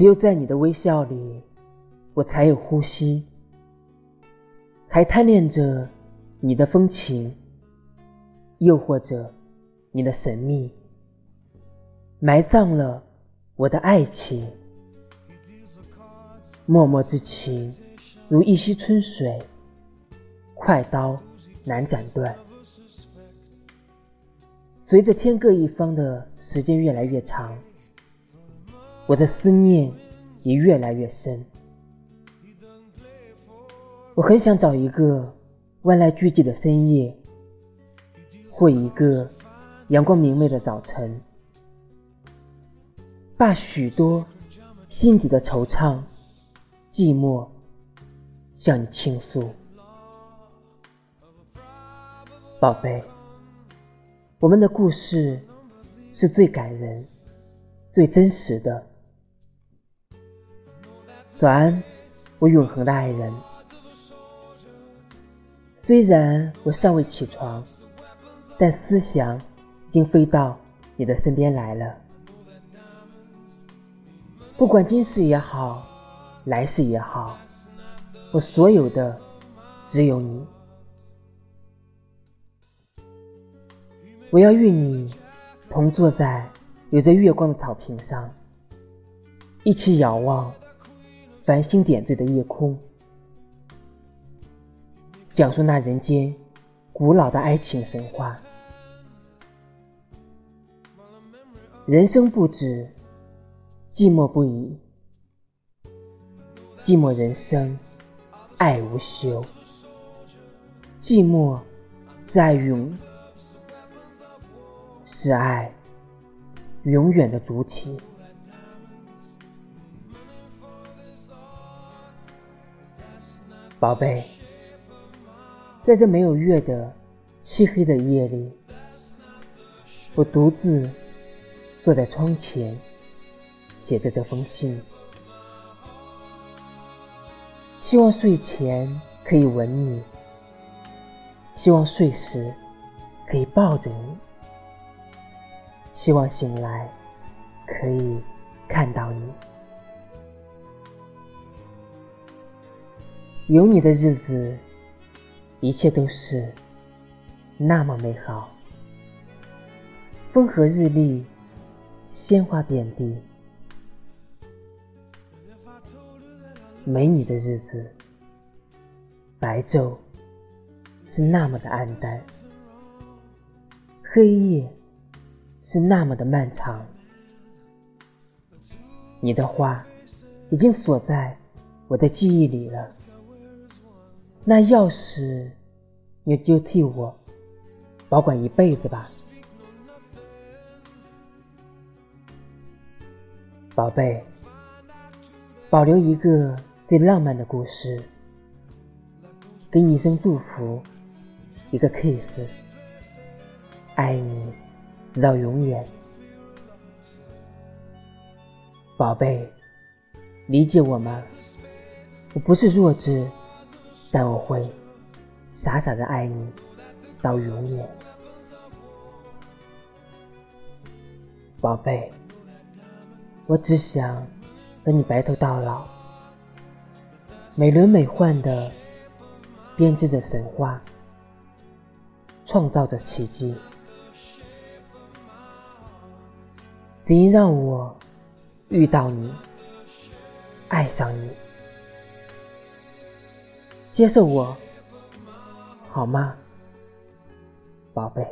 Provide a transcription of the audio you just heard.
只有在你的微笑里，我才有呼吸，还贪恋着你的风情，诱惑着你的神秘，埋葬了我的爱情。脉脉之情，如一溪春水，快刀难斩断。随着天各一方的时间越来越长，我的思念也越来越深。我很想找一个万籁俱寂的深夜，或一个阳光明媚的早晨，把许多心底的惆怅。寂寞，向你倾诉，宝贝。我们的故事是最感人、最真实的。早安，我永恒的爱人。虽然我尚未起床，但思想已经飞到你的身边来了。不管今世也好。来世也好，我所有的只有你。我要与你同坐在有着月光的草坪上，一起遥望繁星点缀的夜空，讲述那人间古老的爱情神话。人生不止，寂寞不已。寂寞人生，爱无休。寂寞是爱永，是爱永远的主体。宝贝，在这没有月的漆黑的夜里，我独自坐在窗前，写着这封信。希望睡前可以吻你，希望睡时可以抱着你，希望醒来可以看到你。有你的日子，一切都是那么美好。风和日丽，鲜花遍地。没你的日子，白昼是那么的暗淡，黑夜是那么的漫长。你的话已经锁在我的记忆里了，那钥匙你就替我保管一辈子吧，宝贝，保留一个。最浪漫的故事，给你一声祝福，一个 kiss，爱你直到永远，宝贝，理解我吗？我不是弱智，但我会傻傻的爱你到永远，宝贝，我只想和你白头到老。美轮美奂的编织着神话，创造着奇迹，只因让我遇到你，爱上你，接受我好吗，宝贝？